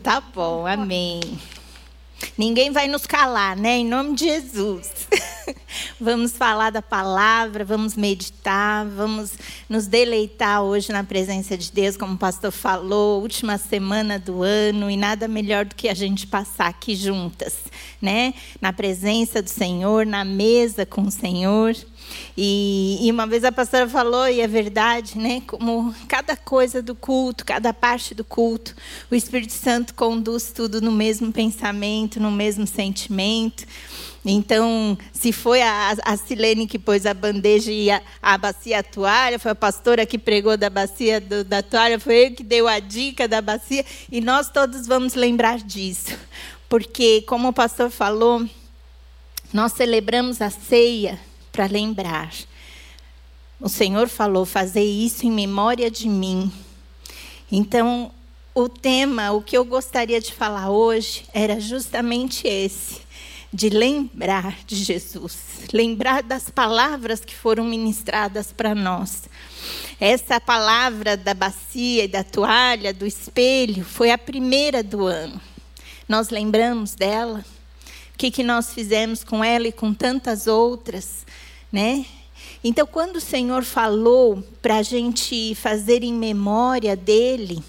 Tá bom, amém. Ninguém vai nos calar, né? Em nome de Jesus. vamos falar da palavra, vamos meditar, vamos nos deleitar hoje na presença de Deus, como o pastor falou, última semana do ano e nada melhor do que a gente passar aqui juntas, né? Na presença do Senhor, na mesa com o Senhor. E, e, uma vez a pastora falou, e é verdade, né? Como cada coisa do culto, cada parte do culto, o Espírito Santo conduz tudo no mesmo pensamento, no mesmo sentimento. Então, se foi a, a Silene que pôs a bandeja e a, a bacia a toalha, foi a pastora que pregou da bacia do, da toalha, foi eu que deu a dica da bacia, e nós todos vamos lembrar disso. Porque, como o pastor falou, nós celebramos a ceia para lembrar. O Senhor falou: fazer isso em memória de mim. Então, o tema, o que eu gostaria de falar hoje, era justamente esse: de lembrar de Jesus, lembrar das palavras que foram ministradas para nós. Essa palavra da bacia e da toalha, do espelho, foi a primeira do ano. Nós lembramos dela? O que, que nós fizemos com ela e com tantas outras? Né? Então, quando o Senhor falou para a gente fazer em memória dele,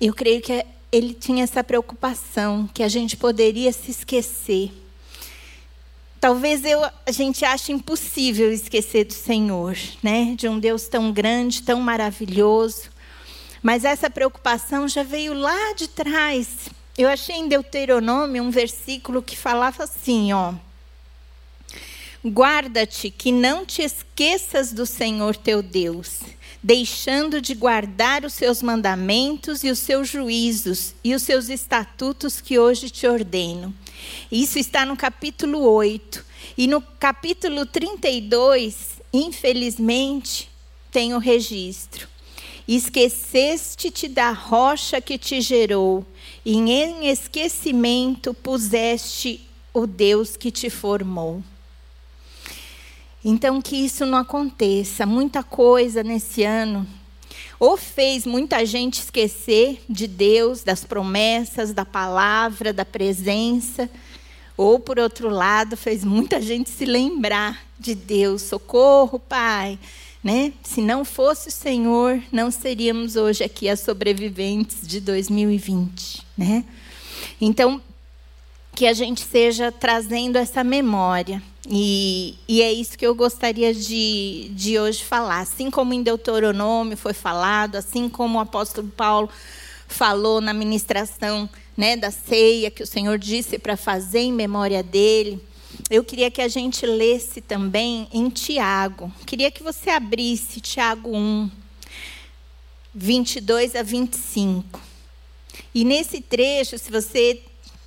eu creio que ele tinha essa preocupação, que a gente poderia se esquecer. Talvez eu, a gente ache impossível esquecer do Senhor, né? De um Deus tão grande, tão maravilhoso. Mas essa preocupação já veio lá de trás. Eu achei em Deuteronômio um versículo que falava assim, ó: Guarda-te que não te esqueças do Senhor teu Deus, deixando de guardar os seus mandamentos e os seus juízos e os seus estatutos que hoje te ordeno. Isso está no capítulo 8. E no capítulo 32, infelizmente, tem o registro. Esqueceste-te da rocha que te gerou, e em esquecimento puseste o Deus que te formou. Então, que isso não aconteça. Muita coisa nesse ano ou fez muita gente esquecer de Deus, das promessas, da palavra, da presença, ou por outro lado, fez muita gente se lembrar de Deus. Socorro, Pai. Né? Se não fosse o Senhor, não seríamos hoje aqui as sobreviventes de 2020. Né? Então, que a gente seja trazendo essa memória. E, e, é isso que eu gostaria de, de hoje falar. Assim como em Deuteronômio foi falado, assim como o apóstolo Paulo falou na ministração né, da ceia, que o Senhor disse para fazer em memória dele, eu queria que a gente lesse também em Tiago. Queria que você abrisse Tiago 1, 22 a 25. E nesse trecho, se você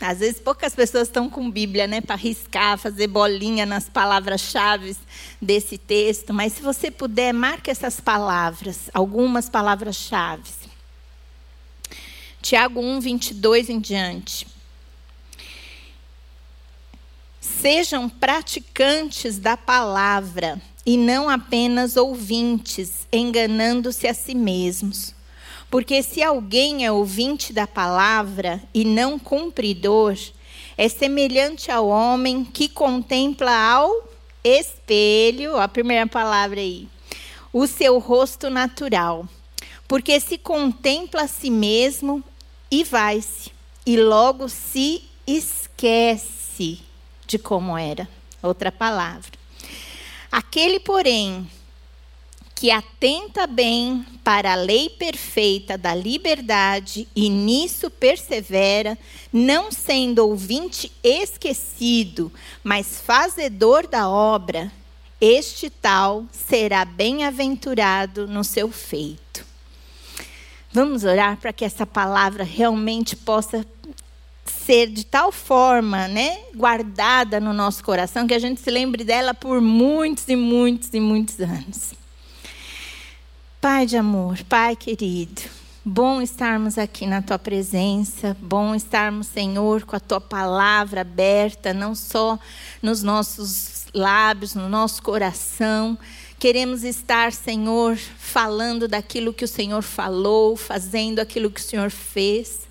às vezes poucas pessoas estão com Bíblia, né, para riscar, fazer bolinha nas palavras-chave desse texto, mas se você puder, marque essas palavras, algumas palavras-chave. Tiago 1, 22 em diante. Sejam praticantes da palavra e não apenas ouvintes, enganando-se a si mesmos. Porque se alguém é ouvinte da palavra e não cumpridor, é semelhante ao homem que contempla ao espelho, a primeira palavra aí, o seu rosto natural. Porque se contempla a si mesmo e vai-se, e logo se esquece de como era. Outra palavra. Aquele, porém, que atenta bem para a lei perfeita da liberdade e nisso persevera, não sendo ouvinte esquecido, mas fazedor da obra, este tal será bem-aventurado no seu feito. Vamos orar para que essa palavra realmente possa ser de tal forma, né, guardada no nosso coração que a gente se lembre dela por muitos e muitos e muitos anos. Pai de amor, Pai querido, bom estarmos aqui na tua presença, bom estarmos, Senhor, com a tua palavra aberta, não só nos nossos lábios, no nosso coração, Queremos estar, Senhor, falando daquilo que o Senhor falou, fazendo aquilo que o Senhor fez,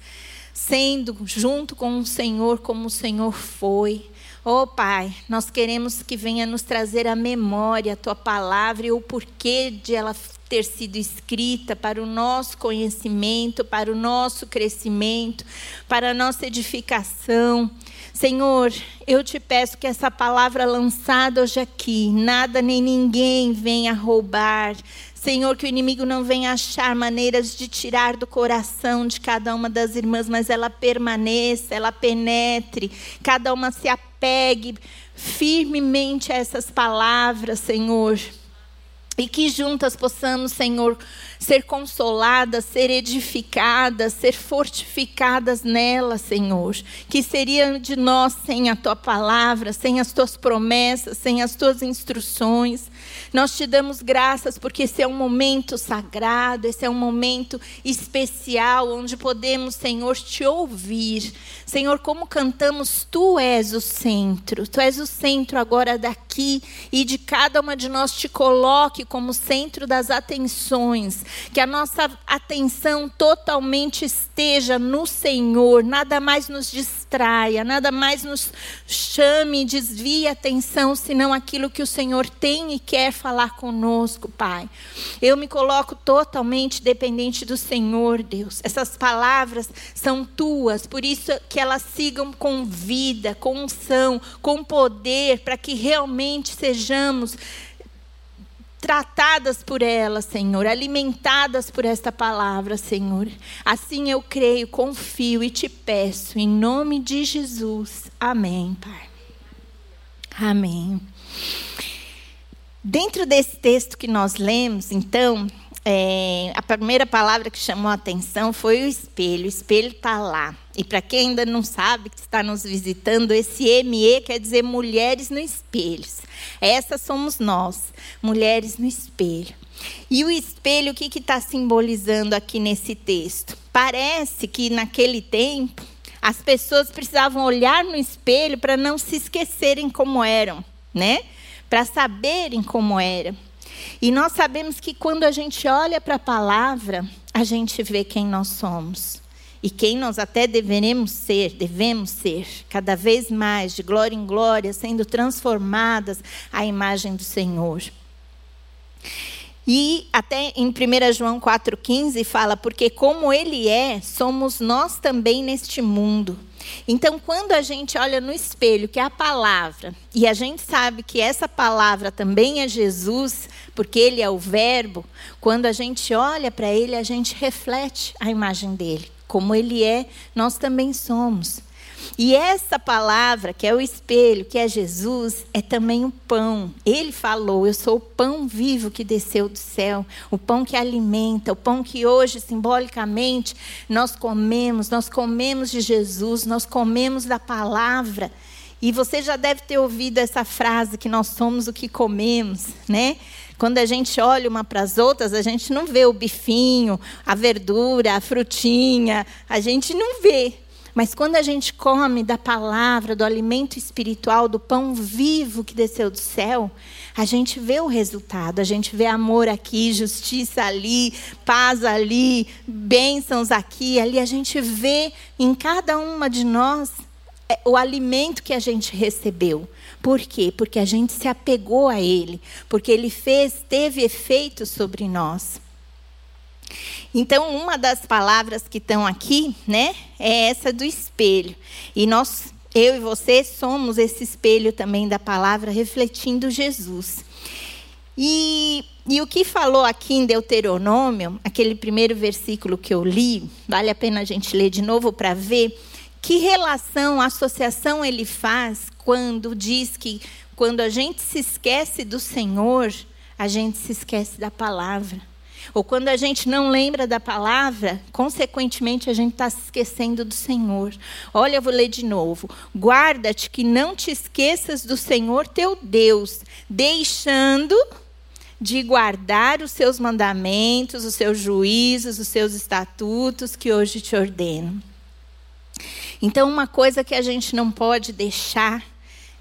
sendo junto com o Senhor como o Senhor foi. Oh Pai, nós queremos que venha nos trazer a memória a tua palavra e o porquê de ela ter sido escrita para o nosso conhecimento, para o nosso crescimento, para a nossa edificação. Senhor, eu te peço que essa palavra lançada hoje aqui, nada nem ninguém venha roubar. Senhor, que o inimigo não venha achar maneiras de tirar do coração de cada uma das irmãs, mas ela permaneça, ela penetre, cada uma se apegue firmemente a essas palavras, Senhor. E que juntas possamos, Senhor, ser consoladas, ser edificadas, ser fortificadas nela, Senhor. Que seria de nós sem a tua palavra, sem as tuas promessas, sem as tuas instruções. Nós te damos graças porque esse é um momento sagrado, esse é um momento especial onde podemos, Senhor, te ouvir. Senhor, como cantamos, tu és o centro. Tu és o centro agora daqui e de cada uma de nós te coloque como centro das atenções que a nossa atenção totalmente esteja no Senhor, nada mais nos distraia, nada mais nos chame desvie a atenção, senão aquilo que o Senhor tem e quer falar conosco, Pai. Eu me coloco totalmente dependente do Senhor, Deus. Essas palavras são tuas, por isso que elas sigam com vida, com unção, com poder, para que realmente sejamos tratadas por ela, Senhor, alimentadas por esta palavra, Senhor. Assim eu creio, confio e te peço, em nome de Jesus. Amém, Pai. Amém. Dentro desse texto que nós lemos, então, é, a primeira palavra que chamou a atenção foi o espelho. O espelho está lá. E para quem ainda não sabe, que está nos visitando, esse ME quer dizer mulheres no espelho. Essas somos nós, mulheres no espelho. E o espelho, o que está simbolizando aqui nesse texto? Parece que naquele tempo as pessoas precisavam olhar no espelho para não se esquecerem como eram, né? Para saberem como eram. E nós sabemos que quando a gente olha para a palavra, a gente vê quem nós somos. E quem nós até deveremos ser, devemos ser, cada vez mais, de glória em glória, sendo transformadas à imagem do Senhor. E até em 1 João 4,15 fala: Porque como Ele é, somos nós também neste mundo. Então, quando a gente olha no espelho, que é a palavra, e a gente sabe que essa palavra também é Jesus, porque ele é o Verbo, quando a gente olha para ele, a gente reflete a imagem dele. Como ele é, nós também somos. E essa palavra, que é o espelho, que é Jesus, é também o pão. Ele falou: Eu sou o pão vivo que desceu do céu, o pão que alimenta, o pão que hoje, simbolicamente, nós comemos. Nós comemos de Jesus, nós comemos da palavra. E você já deve ter ouvido essa frase que nós somos o que comemos, né? Quando a gente olha uma para as outras, a gente não vê o bifinho, a verdura, a frutinha, a gente não vê. Mas quando a gente come da palavra, do alimento espiritual, do pão vivo que desceu do céu, a gente vê o resultado. A gente vê amor aqui, justiça ali, paz ali, bênçãos aqui, ali. A gente vê em cada uma de nós é, o alimento que a gente recebeu. Por quê? Porque a gente se apegou a ele, porque ele fez, teve efeito sobre nós. Então, uma das palavras que estão aqui, né, é essa do espelho. E nós, eu e você, somos esse espelho também da palavra, refletindo Jesus. E, e o que falou aqui em Deuteronômio, aquele primeiro versículo que eu li, vale a pena a gente ler de novo para ver que relação, associação ele faz quando diz que quando a gente se esquece do Senhor, a gente se esquece da palavra. Ou quando a gente não lembra da palavra, consequentemente a gente está se esquecendo do Senhor. Olha, eu vou ler de novo. Guarda-te que não te esqueças do Senhor teu Deus, deixando de guardar os seus mandamentos, os seus juízos, os seus estatutos que hoje te ordeno. Então, uma coisa que a gente não pode deixar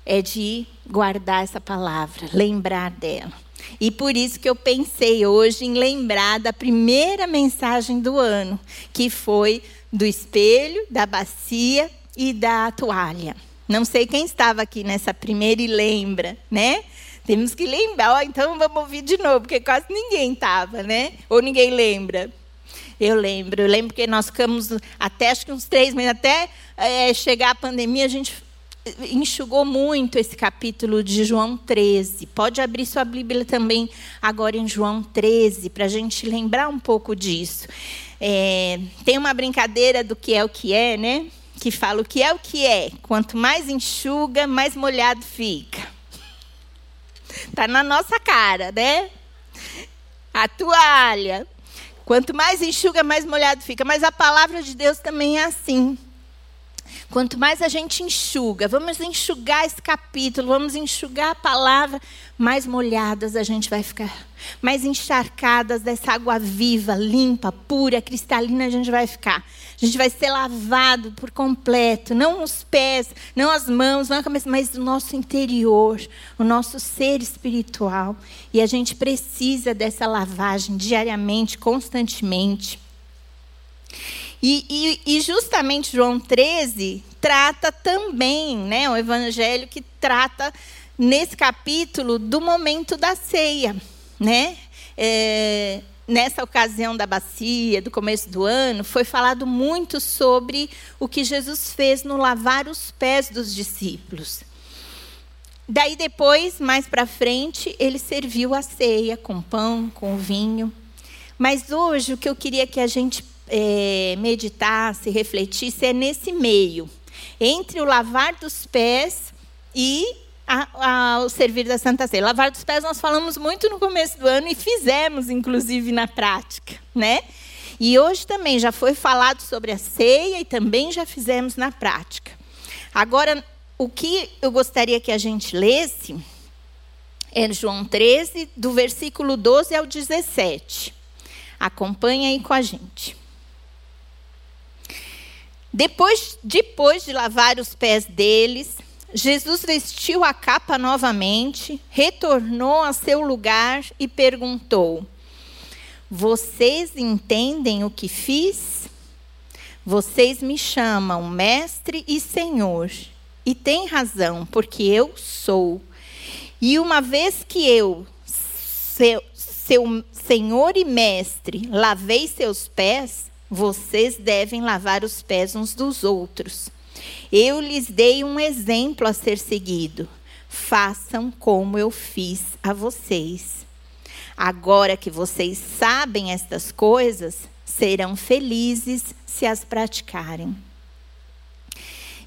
é de guardar essa palavra, lembrar dela. E por isso que eu pensei hoje em lembrar da primeira mensagem do ano, que foi do espelho, da bacia e da toalha. Não sei quem estava aqui nessa primeira e lembra, né? Temos que lembrar, oh, então vamos ouvir de novo, porque quase ninguém estava, né? Ou ninguém lembra. Eu lembro, eu lembro que nós ficamos até acho que uns três meses, até é, chegar a pandemia, a gente enxugou muito esse capítulo de João 13. Pode abrir sua Bíblia também agora em João 13, para a gente lembrar um pouco disso. É, tem uma brincadeira do que é o que é, né? Que fala o que é o que é. Quanto mais enxuga, mais molhado fica. Está na nossa cara, né? A toalha. Quanto mais enxuga, mais molhado fica. Mas a palavra de Deus também é assim. Quanto mais a gente enxuga, vamos enxugar esse capítulo, vamos enxugar a palavra, mais molhadas a gente vai ficar. Mais encharcadas dessa água viva, limpa, pura, cristalina a gente vai ficar. A gente vai ser lavado por completo, não os pés, não as mãos, não a cabeça, mas o nosso interior, o nosso ser espiritual. E a gente precisa dessa lavagem diariamente, constantemente. E, e, e, justamente João 13 trata também, né, um evangelho que trata nesse capítulo do momento da ceia, né? É, nessa ocasião da bacia, do começo do ano, foi falado muito sobre o que Jesus fez no lavar os pés dos discípulos. Daí depois, mais para frente, ele serviu a ceia com pão, com vinho. Mas hoje o que eu queria que a gente é, meditasse, refletisse, é nesse meio entre o lavar dos pés e o servir da Santa Ceia. Lavar dos pés nós falamos muito no começo do ano e fizemos, inclusive, na prática, né? E hoje também já foi falado sobre a ceia e também já fizemos na prática. Agora, o que eu gostaria que a gente lesse é João 13, do versículo 12 ao 17. Acompanhe aí com a gente. Depois, depois de lavar os pés deles, Jesus vestiu a capa novamente, retornou a seu lugar e perguntou: Vocês entendem o que fiz? Vocês me chamam mestre e senhor, e têm razão, porque eu sou. E uma vez que eu, seu, seu senhor e mestre, lavei seus pés, vocês devem lavar os pés uns dos outros. Eu lhes dei um exemplo a ser seguido. Façam como eu fiz a vocês. Agora que vocês sabem estas coisas, serão felizes se as praticarem.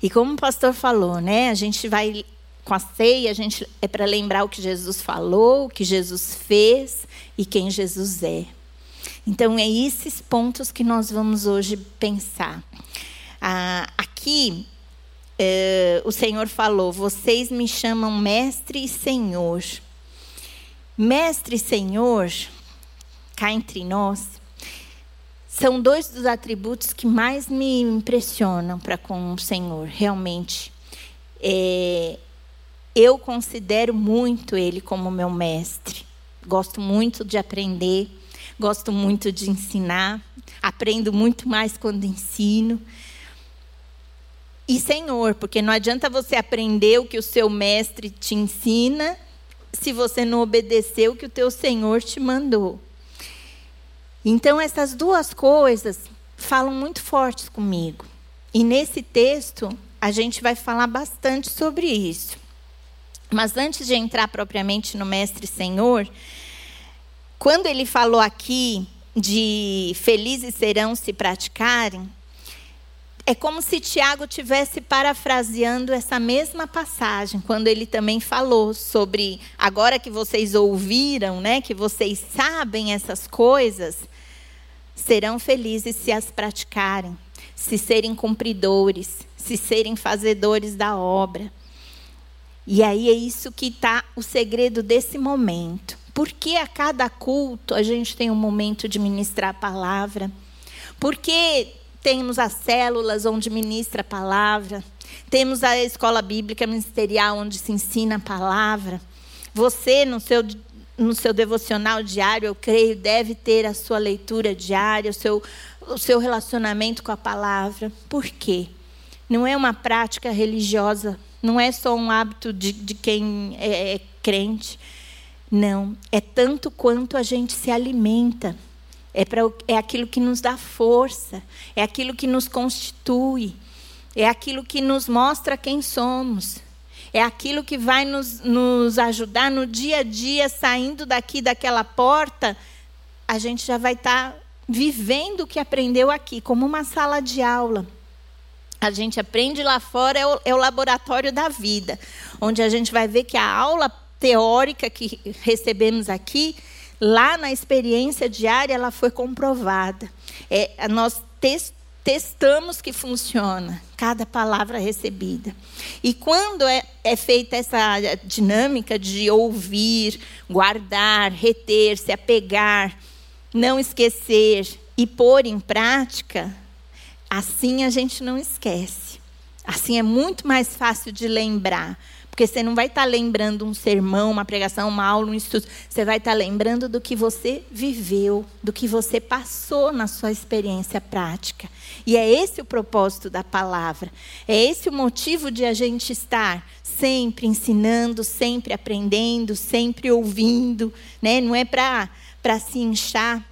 E como o pastor falou, né? A gente vai com a ceia, a gente é para lembrar o que Jesus falou, o que Jesus fez e quem Jesus é. Então, é esses pontos que nós vamos hoje pensar. Ah, aqui, é, o Senhor falou: vocês me chamam mestre e senhor. Mestre e senhor, cá entre nós, são dois dos atributos que mais me impressionam para com o Senhor, realmente. É, eu considero muito Ele como meu mestre. Gosto muito de aprender gosto muito de ensinar, aprendo muito mais quando ensino. E Senhor, porque não adianta você aprender o que o seu mestre te ensina se você não obedeceu o que o teu Senhor te mandou. Então essas duas coisas falam muito fortes comigo. E nesse texto a gente vai falar bastante sobre isso. Mas antes de entrar propriamente no mestre Senhor, quando ele falou aqui de felizes serão se praticarem, é como se Tiago tivesse parafraseando essa mesma passagem, quando ele também falou sobre agora que vocês ouviram, né, que vocês sabem essas coisas, serão felizes se as praticarem, se serem cumpridores, se serem fazedores da obra. E aí é isso que está o segredo desse momento. Porque a cada culto a gente tem um momento de ministrar a palavra? Porque temos as células onde ministra a palavra? Temos a escola bíblica ministerial onde se ensina a palavra? Você, no seu no seu devocional diário, eu creio, deve ter a sua leitura diária, o seu, o seu relacionamento com a palavra. Por quê? Não é uma prática religiosa, não é só um hábito de, de quem é, é crente. Não, é tanto quanto a gente se alimenta. É, pra, é aquilo que nos dá força, é aquilo que nos constitui, é aquilo que nos mostra quem somos, é aquilo que vai nos, nos ajudar no dia a dia, saindo daqui daquela porta, a gente já vai estar tá vivendo o que aprendeu aqui, como uma sala de aula. A gente aprende lá fora, é o, é o laboratório da vida, onde a gente vai ver que a aula teórica que recebemos aqui, lá na experiência diária, ela foi comprovada. É, nós testamos que funciona cada palavra recebida. E quando é, é feita essa dinâmica de ouvir, guardar, reter, se apegar, não esquecer e pôr em prática, assim a gente não esquece. Assim é muito mais fácil de lembrar. Porque você não vai estar tá lembrando um sermão, uma pregação, uma aula, um estudo. Você vai estar tá lembrando do que você viveu, do que você passou na sua experiência prática. E é esse o propósito da palavra. É esse o motivo de a gente estar sempre ensinando, sempre aprendendo, sempre ouvindo. Né? Não é para se inchar.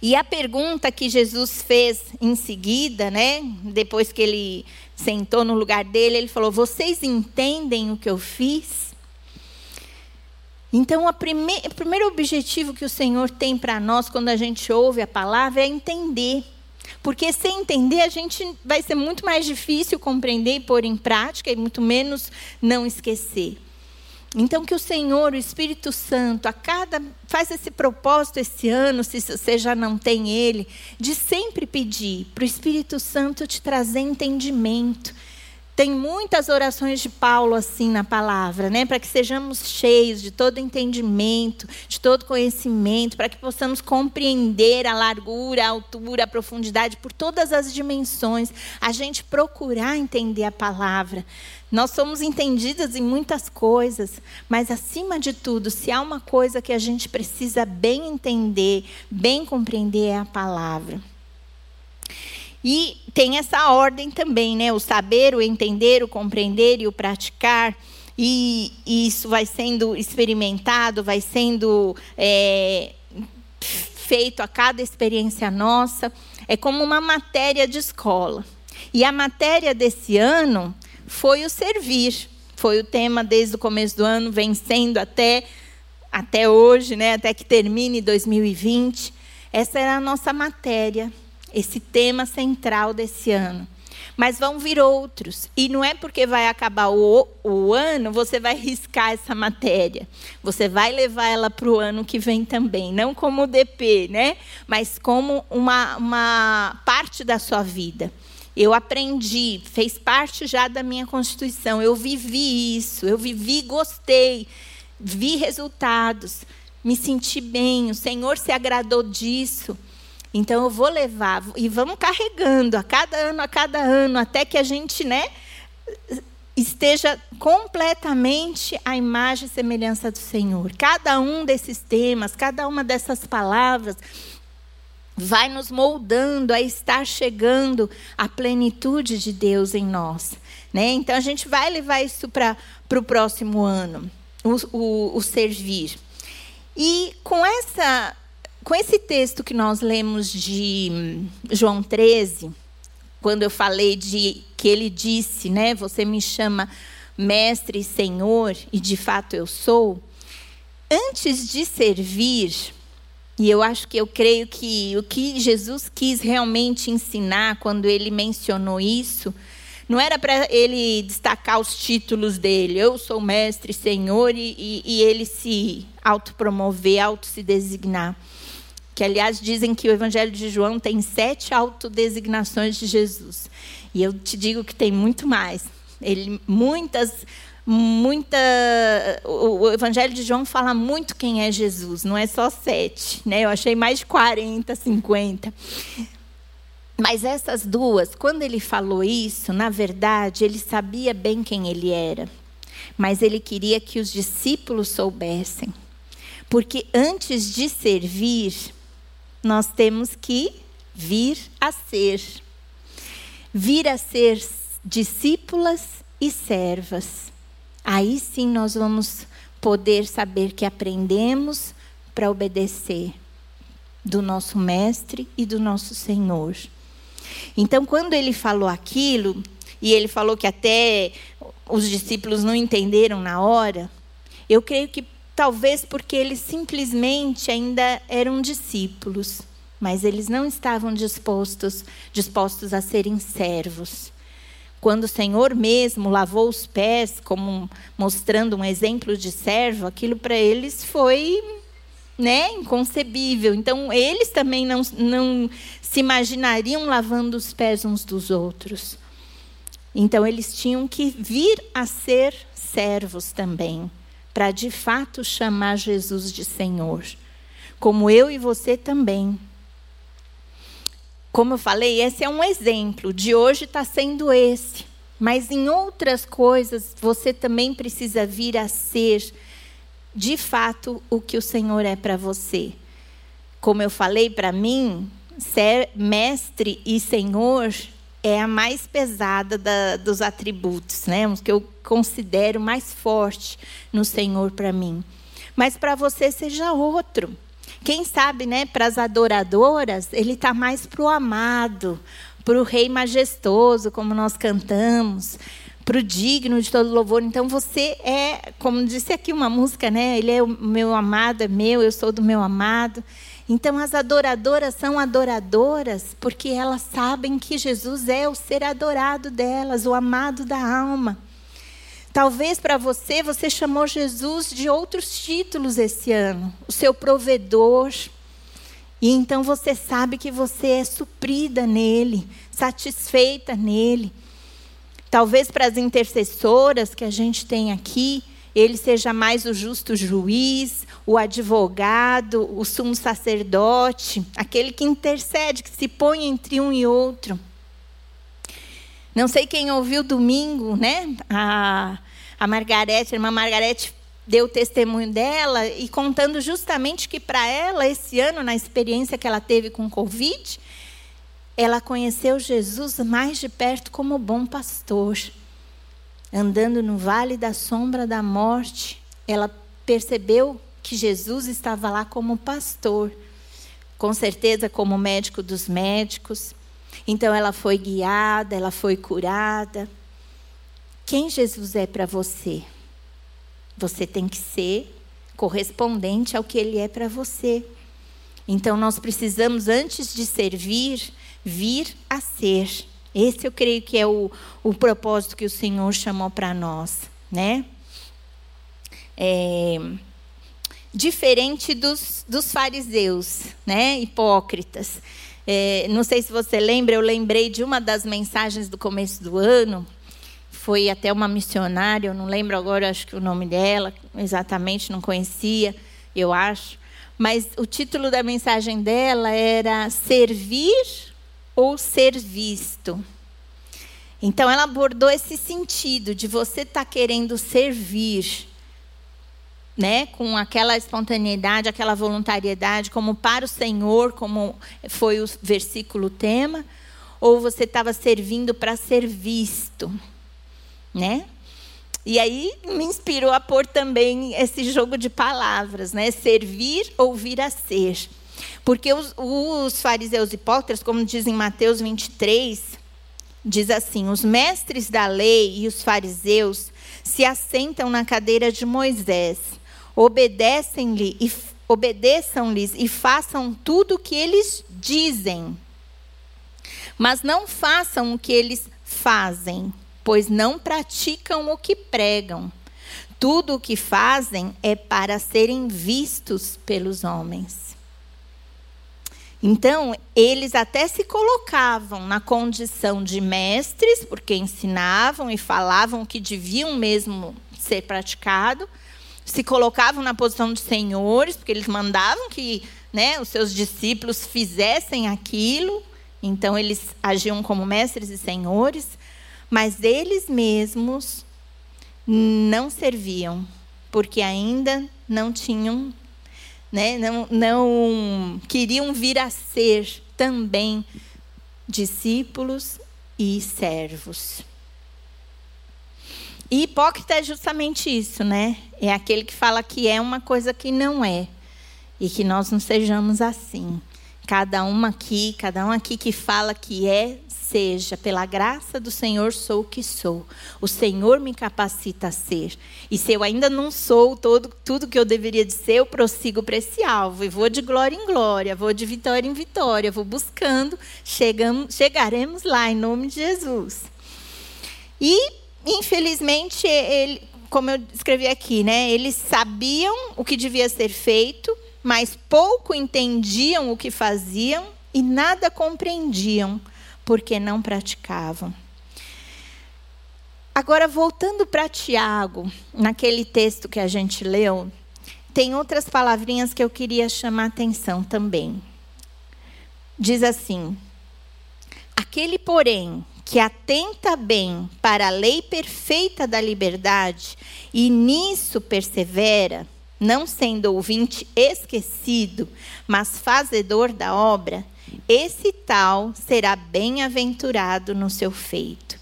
E a pergunta que Jesus fez em seguida, né, depois que ele sentou no lugar dele, ele falou: Vocês entendem o que eu fiz? Então, prime o primeiro objetivo que o Senhor tem para nós quando a gente ouve a palavra é entender. Porque sem entender, a gente vai ser muito mais difícil compreender e pôr em prática, e muito menos não esquecer. Então que o Senhor, o Espírito Santo, a cada faz esse propósito esse ano, se você já não tem ele, de sempre pedir para o Espírito Santo te trazer entendimento, tem muitas orações de Paulo assim na palavra, né? Para que sejamos cheios de todo entendimento, de todo conhecimento, para que possamos compreender a largura, a altura, a profundidade, por todas as dimensões. A gente procurar entender a palavra. Nós somos entendidas em muitas coisas, mas acima de tudo, se há uma coisa que a gente precisa bem entender, bem compreender, é a palavra. E tem essa ordem também, né? O saber, o entender, o compreender e o praticar. E, e isso vai sendo experimentado, vai sendo é, feito a cada experiência nossa. É como uma matéria de escola. E a matéria desse ano foi o servir. Foi o tema desde o começo do ano, vencendo até, até hoje, né? até que termine 2020. Essa era a nossa matéria esse tema central desse ano. Mas vão vir outros. E não é porque vai acabar o, o ano, você vai riscar essa matéria. Você vai levar ela para o ano que vem também. Não como DP, né? mas como uma, uma parte da sua vida. Eu aprendi, fez parte já da minha constituição. Eu vivi isso, eu vivi, gostei, vi resultados, me senti bem. O Senhor se agradou disso. Então eu vou levar e vamos carregando a cada ano, a cada ano, até que a gente, né, esteja completamente a imagem e semelhança do Senhor. Cada um desses temas, cada uma dessas palavras vai nos moldando a estar chegando à plenitude de Deus em nós. Né? Então a gente vai levar isso para o próximo ano, o, o, o servir. E com essa com esse texto que nós lemos de João 13, quando eu falei de que ele disse, né, você me chama mestre e senhor, e de fato eu sou, antes de servir, e eu acho que eu creio que o que Jesus quis realmente ensinar quando ele mencionou isso, não era para ele destacar os títulos dele, eu sou mestre, senhor, e, e, ele se autopromover, auto se designar que aliás dizem que o Evangelho de João tem sete autodesignações de Jesus. E eu te digo que tem muito mais. Ele muitas muita o Evangelho de João fala muito quem é Jesus, não é só sete, né? Eu achei mais de 40, 50. Mas essas duas, quando ele falou isso, na verdade, ele sabia bem quem ele era. Mas ele queria que os discípulos soubessem. Porque antes de servir, nós temos que vir a ser. Vir a ser discípulas e servas. Aí sim nós vamos poder saber que aprendemos para obedecer do nosso mestre e do nosso Senhor. Então, quando ele falou aquilo, e ele falou que até os discípulos não entenderam na hora, eu creio que talvez porque eles simplesmente ainda eram discípulos, mas eles não estavam dispostos, dispostos a serem servos. Quando o Senhor mesmo lavou os pés, como mostrando um exemplo de servo, aquilo para eles foi né, inconcebível. Então, eles também não, não se imaginariam lavando os pés uns dos outros. Então, eles tinham que vir a ser servos também, para de fato chamar Jesus de Senhor. Como eu e você também. Como eu falei, esse é um exemplo, de hoje está sendo esse. Mas em outras coisas, você também precisa vir a ser, de fato, o que o Senhor é para você. Como eu falei, para mim, ser mestre e senhor é a mais pesada da, dos atributos, né? Os que eu considero mais forte no Senhor para mim. Mas para você seja outro. Quem sabe, né? Para as adoradoras, ele está mais para o amado, para o Rei majestoso, como nós cantamos, para o digno de todo louvor. Então você é, como disse aqui uma música, né? Ele é o meu amado, é meu, eu sou do meu amado. Então, as adoradoras são adoradoras porque elas sabem que Jesus é o ser adorado delas, o amado da alma. Talvez para você, você chamou Jesus de outros títulos esse ano, o seu provedor. E então você sabe que você é suprida nele, satisfeita nele. Talvez para as intercessoras que a gente tem aqui, ele seja mais o justo juiz, o advogado, o sumo sacerdote, aquele que intercede, que se põe entre um e outro. Não sei quem ouviu domingo, né? A, a Margarete, a irmã Margarete deu o testemunho dela e contando justamente que para ela, esse ano, na experiência que ela teve com Covid, ela conheceu Jesus mais de perto como bom pastor andando no vale da sombra da morte, ela percebeu que Jesus estava lá como pastor, com certeza como médico dos médicos. Então ela foi guiada, ela foi curada. Quem Jesus é para você? Você tem que ser correspondente ao que ele é para você. Então nós precisamos, antes de servir, vir a ser. Esse eu creio que é o, o propósito que o Senhor chamou para nós, né? É, diferente dos, dos fariseus, né? Hipócritas. É, não sei se você lembra, eu lembrei de uma das mensagens do começo do ano. Foi até uma missionária, eu não lembro agora, acho que o nome dela, exatamente, não conhecia, eu acho. Mas o título da mensagem dela era Servir ou ser visto. Então ela abordou esse sentido de você estar tá querendo servir, né, com aquela espontaneidade, aquela voluntariedade, como para o Senhor, como foi o versículo tema, ou você estava servindo para ser visto, né? E aí me inspirou a pôr também esse jogo de palavras, né? Servir ou vir a ser. Porque os, os fariseus hipócritas, como diz em Mateus 23, diz assim: os mestres da lei e os fariseus se assentam na cadeira de Moisés, obedecem-lhe e obedeçam-lhes e façam tudo o que eles dizem. Mas não façam o que eles fazem, pois não praticam o que pregam. Tudo o que fazem é para serem vistos pelos homens. Então, eles até se colocavam na condição de mestres, porque ensinavam e falavam que deviam mesmo ser praticado, se colocavam na posição de senhores, porque eles mandavam que né, os seus discípulos fizessem aquilo, então eles agiam como mestres e senhores, mas eles mesmos não serviam, porque ainda não tinham né, não, não queriam vir a ser também discípulos e servos. E hipócrita é justamente isso, né? É aquele que fala que é uma coisa que não é. E que nós não sejamos assim. Cada uma aqui, cada um aqui que fala que é, seja. Pela graça do Senhor sou o que sou. O Senhor me capacita a ser. E se eu ainda não sou todo, tudo que eu deveria de ser, eu prossigo para esse alvo. E vou de glória em glória, vou de vitória em vitória, vou buscando, chegamos, chegaremos lá em nome de Jesus. E, infelizmente, ele, como eu escrevi aqui, né, eles sabiam o que devia ser feito, mas pouco entendiam o que faziam e nada compreendiam, porque não praticavam. Agora, voltando para Tiago, naquele texto que a gente leu, tem outras palavrinhas que eu queria chamar a atenção também. Diz assim: Aquele, porém, que atenta bem para a lei perfeita da liberdade e nisso persevera, não sendo ouvinte esquecido, mas fazedor da obra, esse tal será bem-aventurado no seu feito.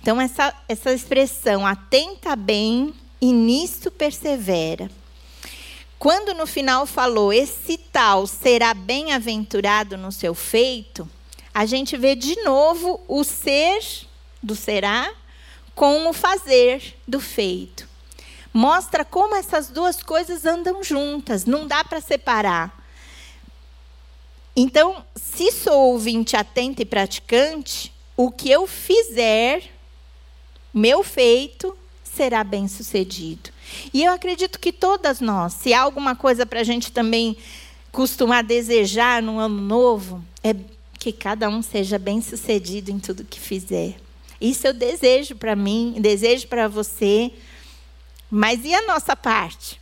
Então, essa, essa expressão, atenta bem e nisto persevera. Quando no final falou, esse tal será bem-aventurado no seu feito, a gente vê de novo o ser do será com o fazer do feito mostra como essas duas coisas andam juntas, não dá para separar. Então, se sou ouvinte atento e praticante, o que eu fizer, meu feito, será bem sucedido. E eu acredito que todas nós, se há alguma coisa para a gente também costumar desejar no ano novo, é que cada um seja bem sucedido em tudo que fizer. Isso eu desejo para mim, desejo para você. Mas e a nossa parte?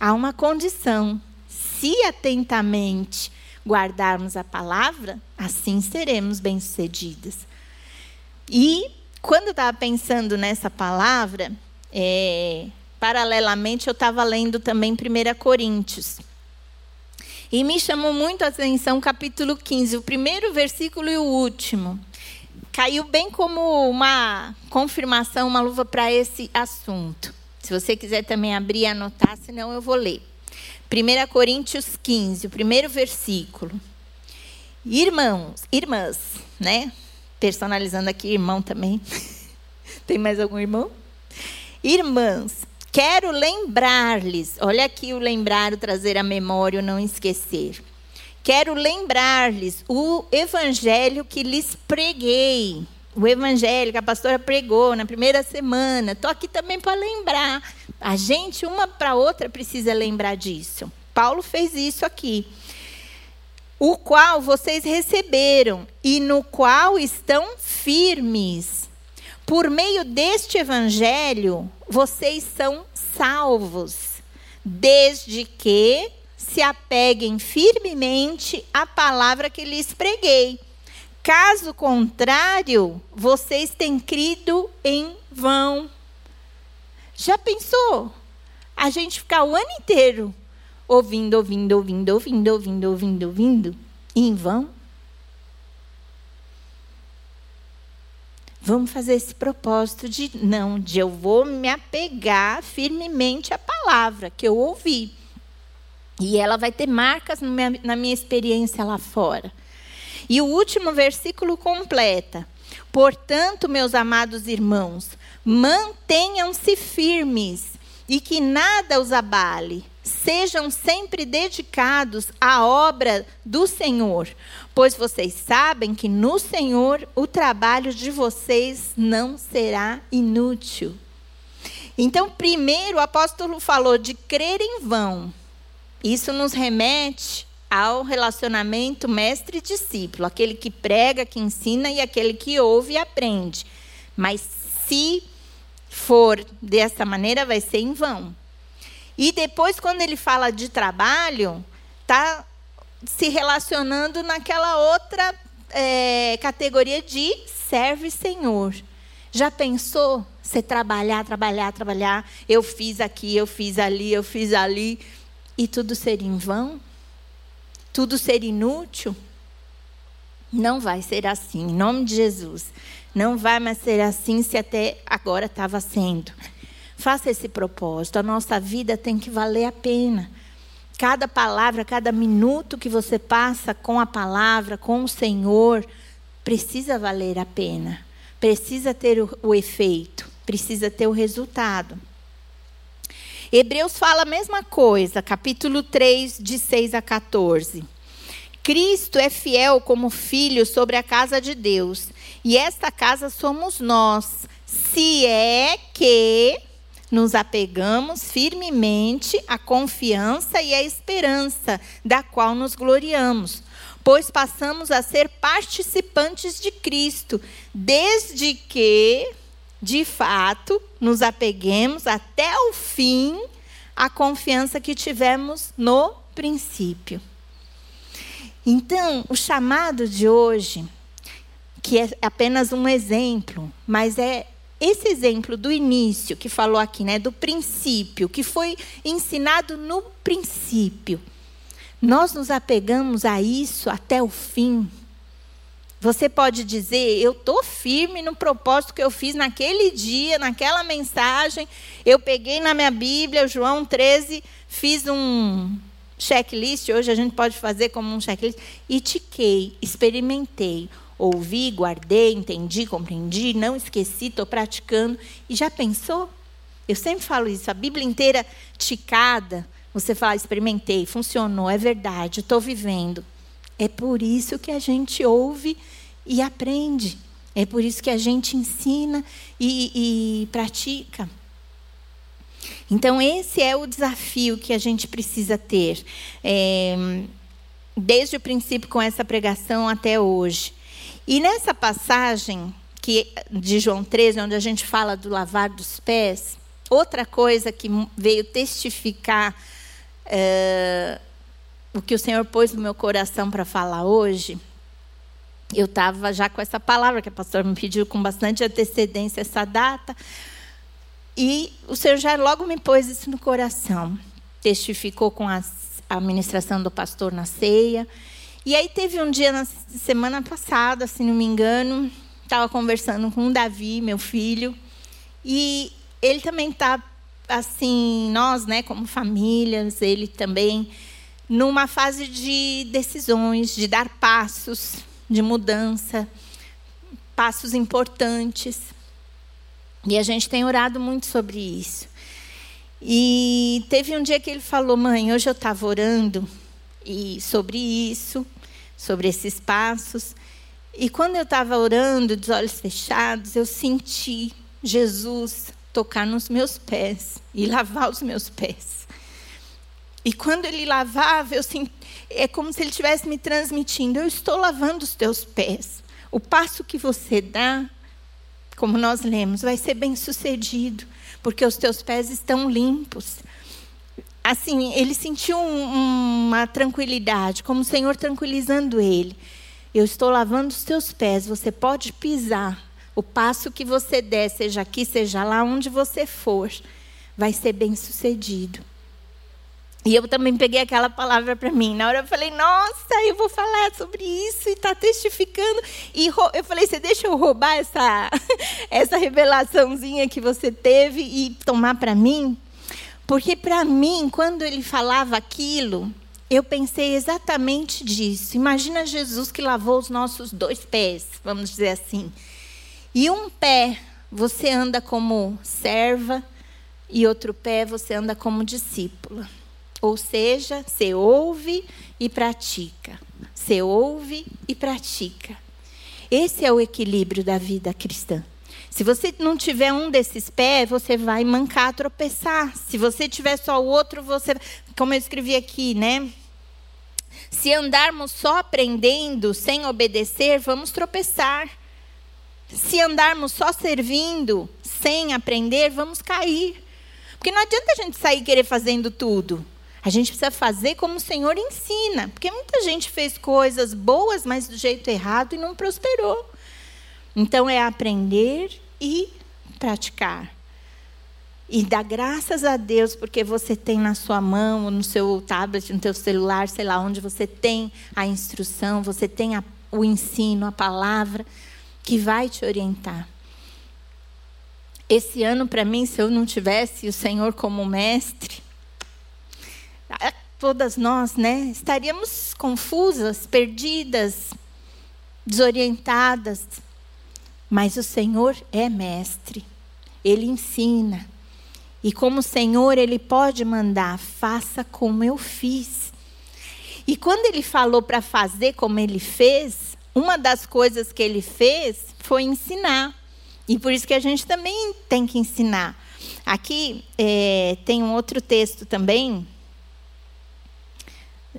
Há uma condição. Se atentamente guardarmos a palavra, assim seremos bem-sucedidas. E quando eu estava pensando nessa palavra, é, paralelamente eu estava lendo também 1 Coríntios. E me chamou muito a atenção o capítulo 15, o primeiro versículo e o último. Caiu bem como uma confirmação, uma luva para esse assunto. Se você quiser também abrir e anotar, senão eu vou ler. 1 Coríntios 15, o primeiro versículo. Irmãos, irmãs, né? Personalizando aqui, irmão também. Tem mais algum irmão? Irmãs, quero lembrar-lhes, olha aqui o lembrar, o trazer a memória, o não esquecer. Quero lembrar-lhes o evangelho que lhes preguei o evangelho que a pastora pregou na primeira semana. Estou aqui também para lembrar. A gente, uma para outra, precisa lembrar disso. Paulo fez isso aqui. O qual vocês receberam e no qual estão firmes. Por meio deste evangelho, vocês são salvos, desde que se apeguem firmemente à palavra que lhes preguei Caso contrário, vocês têm crido em vão. Já pensou? A gente ficar o ano inteiro ouvindo, ouvindo, ouvindo, ouvindo, ouvindo, ouvindo, ouvindo, em vão? Vamos fazer esse propósito de não, de eu vou me apegar firmemente à palavra que eu ouvi. E ela vai ter marcas na minha experiência lá fora. E o último versículo completa: Portanto, meus amados irmãos, mantenham-se firmes e que nada os abale. Sejam sempre dedicados à obra do Senhor, pois vocês sabem que no Senhor o trabalho de vocês não será inútil. Então, primeiro o apóstolo falou de crer em vão. Isso nos remete ao relacionamento mestre-discípulo, aquele que prega, que ensina e aquele que ouve e aprende. Mas se for dessa maneira, vai ser em vão. E depois, quando ele fala de trabalho, está se relacionando naquela outra é, categoria de serve Senhor. Já pensou você trabalhar, trabalhar, trabalhar? Eu fiz aqui, eu fiz ali, eu fiz ali e tudo ser em vão? Tudo ser inútil? Não vai ser assim, em nome de Jesus. Não vai mais ser assim se até agora estava sendo. Faça esse propósito. A nossa vida tem que valer a pena. Cada palavra, cada minuto que você passa com a palavra, com o Senhor, precisa valer a pena. Precisa ter o, o efeito, precisa ter o resultado. Hebreus fala a mesma coisa, capítulo 3, de 6 a 14. Cristo é fiel como filho sobre a casa de Deus, e esta casa somos nós, se é que nos apegamos firmemente à confiança e à esperança da qual nos gloriamos, pois passamos a ser participantes de Cristo, desde que, de fato, nos apeguemos até o fim à confiança que tivemos no princípio. Então, o chamado de hoje, que é apenas um exemplo, mas é esse exemplo do início que falou aqui, né, do princípio, que foi ensinado no princípio. Nós nos apegamos a isso até o fim. Você pode dizer, eu estou firme no propósito que eu fiz naquele dia, naquela mensagem. Eu peguei na minha Bíblia, João 13, fiz um, checklist, hoje a gente pode fazer como um checklist, e tiquei, experimentei, ouvi, guardei, entendi, compreendi, não esqueci, estou praticando. E já pensou? Eu sempre falo isso, a Bíblia inteira ticada, você fala, experimentei, funcionou, é verdade, estou vivendo. É por isso que a gente ouve e aprende. É por isso que a gente ensina e, e pratica. Então, esse é o desafio que a gente precisa ter, é, desde o princípio com essa pregação até hoje. E nessa passagem que, de João 13, onde a gente fala do lavar dos pés, outra coisa que veio testificar é, o que o Senhor pôs no meu coração para falar hoje, eu estava já com essa palavra que a pastora me pediu com bastante antecedência essa data, e o Senhor já logo me pôs isso no coração. Testificou com a administração do pastor na ceia. E aí teve um dia na semana passada, se não me engano, estava conversando com o Davi, meu filho, e ele também está assim, nós, né, como famílias, ele também numa fase de decisões, de dar passos de mudança, passos importantes. E a gente tem orado muito sobre isso. E teve um dia que ele falou: Mãe, hoje eu estava orando e sobre isso, sobre esses passos. E quando eu estava orando, de olhos fechados, eu senti Jesus tocar nos meus pés e lavar os meus pés. E quando ele lavava, eu senti, é como se ele estivesse me transmitindo: Eu estou lavando os teus pés. O passo que você dá como nós lemos, vai ser bem sucedido, porque os teus pés estão limpos. Assim, ele sentiu um, uma tranquilidade, como o Senhor tranquilizando ele. Eu estou lavando os teus pés, você pode pisar. O passo que você der, seja aqui, seja lá, onde você for, vai ser bem sucedido. E eu também peguei aquela palavra para mim. Na hora eu falei, nossa, eu vou falar sobre isso e está testificando. E eu falei, você deixa eu roubar essa, essa revelaçãozinha que você teve e tomar para mim? Porque para mim, quando ele falava aquilo, eu pensei exatamente disso. Imagina Jesus que lavou os nossos dois pés, vamos dizer assim. E um pé você anda como serva e outro pé você anda como discípula. Ou seja, você ouve e pratica. Você ouve e pratica. Esse é o equilíbrio da vida cristã. Se você não tiver um desses pés, você vai mancar, tropeçar. Se você tiver só o outro, você, como eu escrevi aqui, né? Se andarmos só aprendendo sem obedecer, vamos tropeçar. Se andarmos só servindo sem aprender, vamos cair. Porque não adianta a gente sair querer fazendo tudo. A gente precisa fazer como o Senhor ensina. Porque muita gente fez coisas boas, mas do jeito errado e não prosperou. Então é aprender e praticar. e dá graças a Deus porque você tem na sua mão, no seu tablet, no seu celular, sei lá, onde você tem a instrução, você tem a, o ensino, a palavra que vai te orientar. Esse ano, para mim, se eu não tivesse o Senhor como mestre, todas nós, né, estaríamos confusas, perdidas, desorientadas. Mas o Senhor é mestre, Ele ensina. E como Senhor, Ele pode mandar, faça como eu fiz. E quando Ele falou para fazer como Ele fez, uma das coisas que Ele fez foi ensinar. E por isso que a gente também tem que ensinar. Aqui é, tem um outro texto também.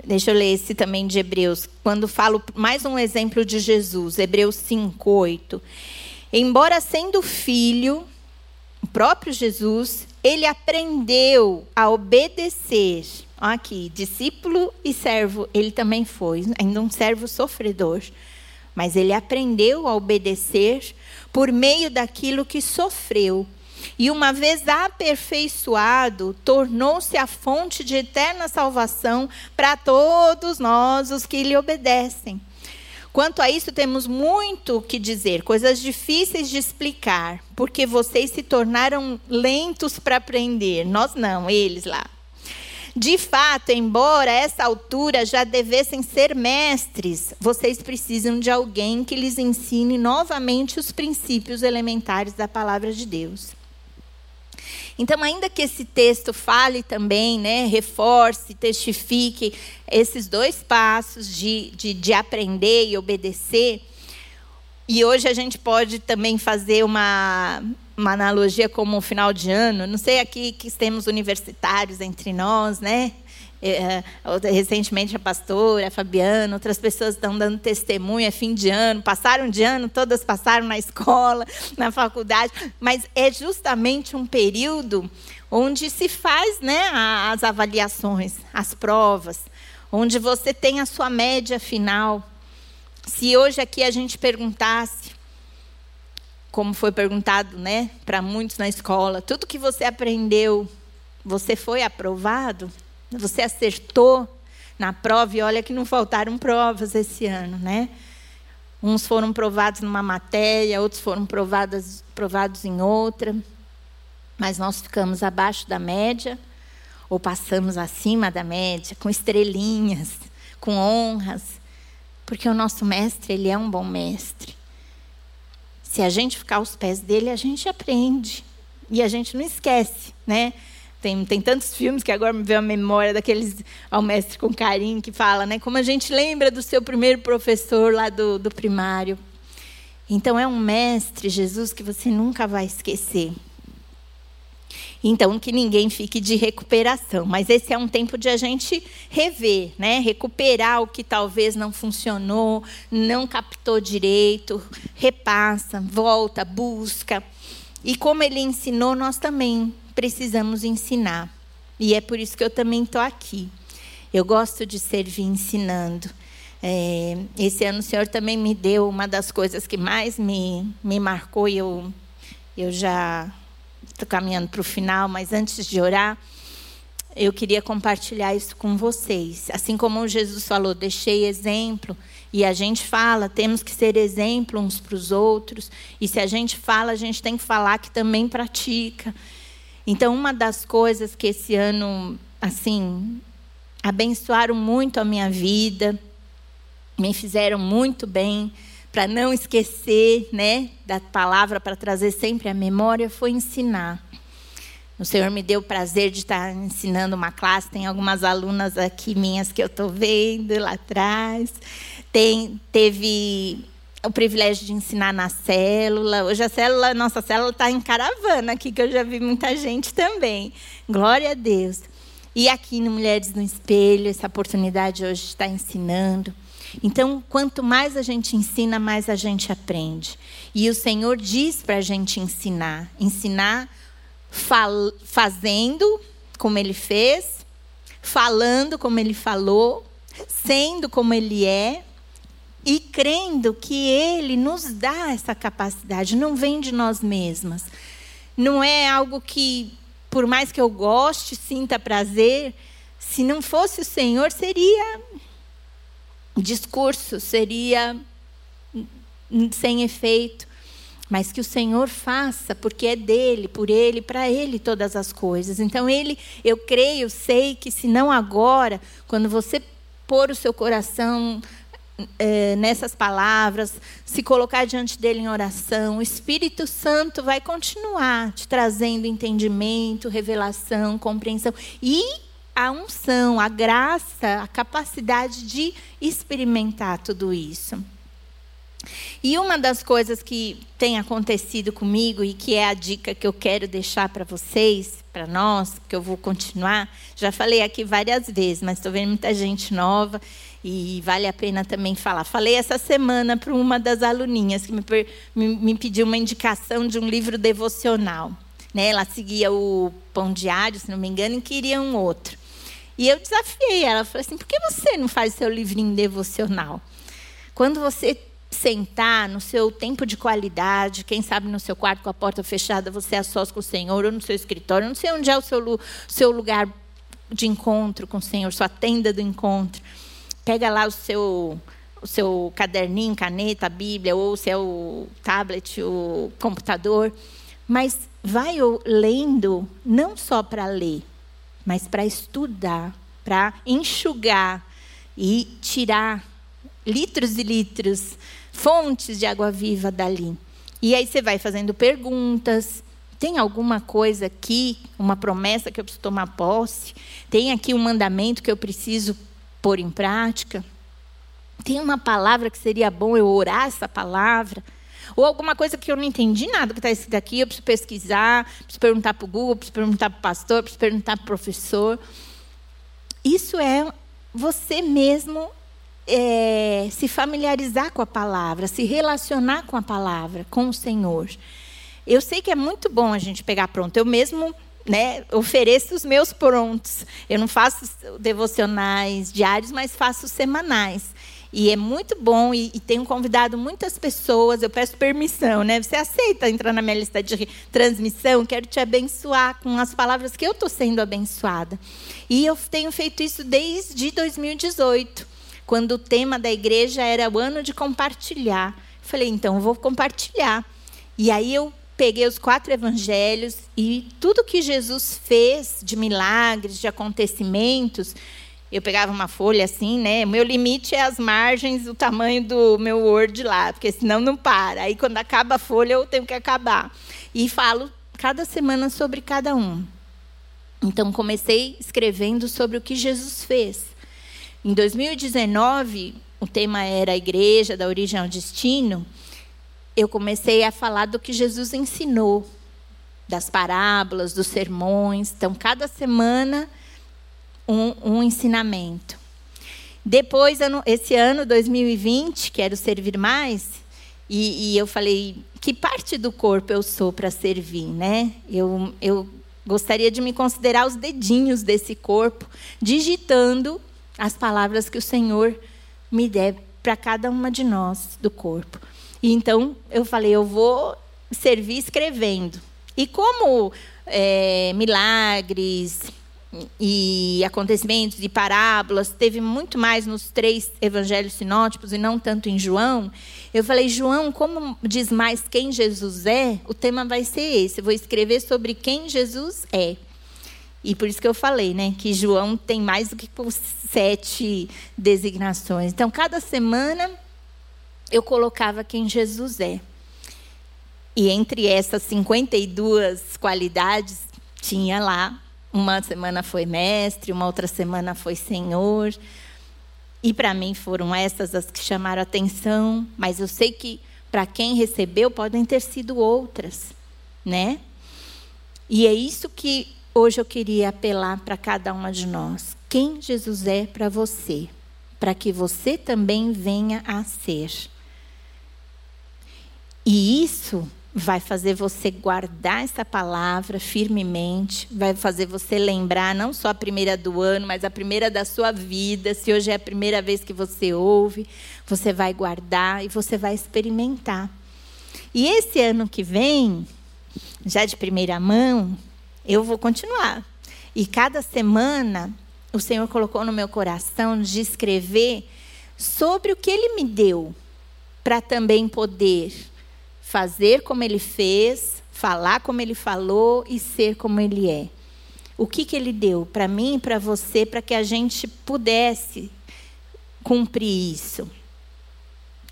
Deixa eu ler esse também de Hebreus. Quando falo mais um exemplo de Jesus, Hebreus 5, 8. Embora sendo filho, o próprio Jesus, ele aprendeu a obedecer. Aqui, discípulo e servo, ele também foi, ainda um servo sofredor. Mas ele aprendeu a obedecer por meio daquilo que sofreu. E uma vez aperfeiçoado, tornou-se a fonte de eterna salvação para todos nós os que lhe obedecem. Quanto a isso, temos muito que dizer, coisas difíceis de explicar, porque vocês se tornaram lentos para aprender. Nós não, eles lá. De fato, embora a essa altura já devessem ser mestres, vocês precisam de alguém que lhes ensine novamente os princípios elementares da palavra de Deus. Então, ainda que esse texto fale também, né, reforce, testifique esses dois passos de, de, de aprender e obedecer, e hoje a gente pode também fazer uma, uma analogia como o final de ano. Não sei aqui que temos universitários entre nós, né? É, recentemente a pastora, a Fabiana, outras pessoas estão dando testemunho, é fim de ano, passaram de ano, todas passaram na escola, na faculdade, mas é justamente um período onde se faz né, as avaliações, as provas, onde você tem a sua média final. Se hoje aqui a gente perguntasse, como foi perguntado né, para muitos na escola, tudo que você aprendeu, você foi aprovado? Você acertou na prova e olha que não faltaram provas esse ano, né? Uns foram provados numa matéria, outros foram provados, provados em outra. Mas nós ficamos abaixo da média ou passamos acima da média, com estrelinhas, com honras, porque o nosso mestre, ele é um bom mestre. Se a gente ficar aos pés dele, a gente aprende. E a gente não esquece, né? Tem, tem tantos filmes que agora me veio a memória daqueles ao mestre com carinho que fala, né? Como a gente lembra do seu primeiro professor lá do, do primário. Então é um mestre, Jesus, que você nunca vai esquecer. Então, que ninguém fique de recuperação. Mas esse é um tempo de a gente rever, né? recuperar o que talvez não funcionou, não captou direito, repassa, volta, busca. E como ele ensinou, nós também precisamos ensinar. E é por isso que eu também estou aqui. Eu gosto de servir ensinando. É, esse ano o Senhor também me deu uma das coisas que mais me, me marcou, e eu, eu já estou caminhando para o final, mas antes de orar, eu queria compartilhar isso com vocês. Assim como Jesus falou, deixei exemplo, e a gente fala, temos que ser exemplo uns para os outros, e se a gente fala, a gente tem que falar que também pratica. Então, uma das coisas que esse ano, assim, abençoaram muito a minha vida, me fizeram muito bem, para não esquecer, né, da palavra, para trazer sempre a memória, foi ensinar. O Senhor me deu o prazer de estar ensinando uma classe. Tem algumas alunas aqui minhas que eu estou vendo lá atrás. Tem, teve o privilégio de ensinar na célula. Hoje a célula, nossa célula está em caravana aqui, que eu já vi muita gente também. Glória a Deus. E aqui no Mulheres no Espelho, essa oportunidade hoje está ensinando. Então, quanto mais a gente ensina, mais a gente aprende. E o Senhor diz para a gente ensinar. Ensinar fazendo como Ele fez, falando como Ele falou, sendo como Ele é e crendo que Ele nos dá essa capacidade, não vem de nós mesmas. Não é algo que por mais que eu goste, sinta prazer, se não fosse o Senhor, seria discurso, seria sem efeito. Mas que o Senhor faça, porque é dele, por ele, para ele todas as coisas. Então, ele, eu creio, sei que se não agora, quando você pôr o seu coração é, nessas palavras, se colocar diante dele em oração, o Espírito Santo vai continuar te trazendo entendimento, revelação, compreensão e a unção, a graça, a capacidade de experimentar tudo isso. E uma das coisas que tem acontecido comigo e que é a dica que eu quero deixar para vocês, para nós, que eu vou continuar, já falei aqui várias vezes, mas estou vendo muita gente nova e vale a pena também falar. Falei essa semana para uma das aluninhas que me, me, me, pediu uma indicação de um livro devocional. Né? Ela seguia o Pão Diário, se não me engano, e queria um outro. E eu desafiei ela, falei assim: por que você não faz seu livrinho devocional? Quando você sentar no seu tempo de qualidade, quem sabe no seu quarto com a porta fechada, você é sós com o Senhor, ou no seu escritório, não sei onde é o seu, seu lugar de encontro com o Senhor, sua tenda do encontro. Pega lá o seu, o seu caderninho, caneta, Bíblia, ou se é o tablet, o computador. Mas vai lendo, não só para ler, mas para estudar, para enxugar e tirar litros e litros, fontes de água viva dali. E aí você vai fazendo perguntas. Tem alguma coisa aqui, uma promessa que eu preciso tomar posse? Tem aqui um mandamento que eu preciso pôr em prática? Tem uma palavra que seria bom eu orar essa palavra? Ou alguma coisa que eu não entendi nada que está escrito aqui, eu preciso pesquisar, preciso perguntar para o Google, preciso perguntar para o pastor, preciso perguntar para o professor. Isso é você mesmo é, se familiarizar com a palavra, se relacionar com a palavra, com o Senhor. Eu sei que é muito bom a gente pegar pronto. Eu mesmo né, ofereço os meus prontos. Eu não faço devocionais diários, mas faço semanais. E é muito bom e, e, tenho convidado muitas pessoas. Eu peço permissão, né? Você aceita entrar na minha lista de transmissão? Quero te abençoar com as palavras que eu estou sendo abençoada. E eu tenho feito isso desde 2018, quando o tema da igreja era o ano de compartilhar. Falei, então eu vou compartilhar. E aí eu peguei os quatro evangelhos e tudo que Jesus fez de milagres, de acontecimentos, eu pegava uma folha assim, né? Meu limite é as margens, o tamanho do meu Word lá, porque senão não para. Aí quando acaba a folha, eu tenho que acabar. E falo cada semana sobre cada um. Então comecei escrevendo sobre o que Jesus fez. Em 2019, o tema era a igreja, da origem ao destino eu comecei a falar do que Jesus ensinou, das parábolas, dos sermões. Então, cada semana, um, um ensinamento. Depois, esse ano, 2020, quero servir mais, e, e eu falei, que parte do corpo eu sou para servir, né? Eu, eu gostaria de me considerar os dedinhos desse corpo, digitando as palavras que o Senhor me der para cada uma de nós do corpo. Então eu falei, eu vou servir escrevendo. E como é, milagres e acontecimentos e parábolas teve muito mais nos três evangelhos sinóticos e não tanto em João, eu falei, João, como diz mais quem Jesus é, o tema vai ser esse. Eu vou escrever sobre quem Jesus é. E por isso que eu falei, né, que João tem mais do que sete designações. Então, cada semana eu colocava quem Jesus é. E entre essas 52 qualidades, tinha lá, uma semana foi mestre, uma outra semana foi senhor. E para mim foram essas as que chamaram atenção, mas eu sei que para quem recebeu podem ter sido outras, né? E é isso que hoje eu queria apelar para cada uma de nós. Quem Jesus é para você, para que você também venha a ser. E isso vai fazer você guardar essa palavra firmemente, vai fazer você lembrar não só a primeira do ano, mas a primeira da sua vida. Se hoje é a primeira vez que você ouve, você vai guardar e você vai experimentar. E esse ano que vem, já de primeira mão, eu vou continuar. E cada semana, o Senhor colocou no meu coração de escrever sobre o que Ele me deu, para também poder fazer como Ele fez, falar como Ele falou e ser como Ele é. O que, que Ele deu para mim e para você, para que a gente pudesse cumprir isso.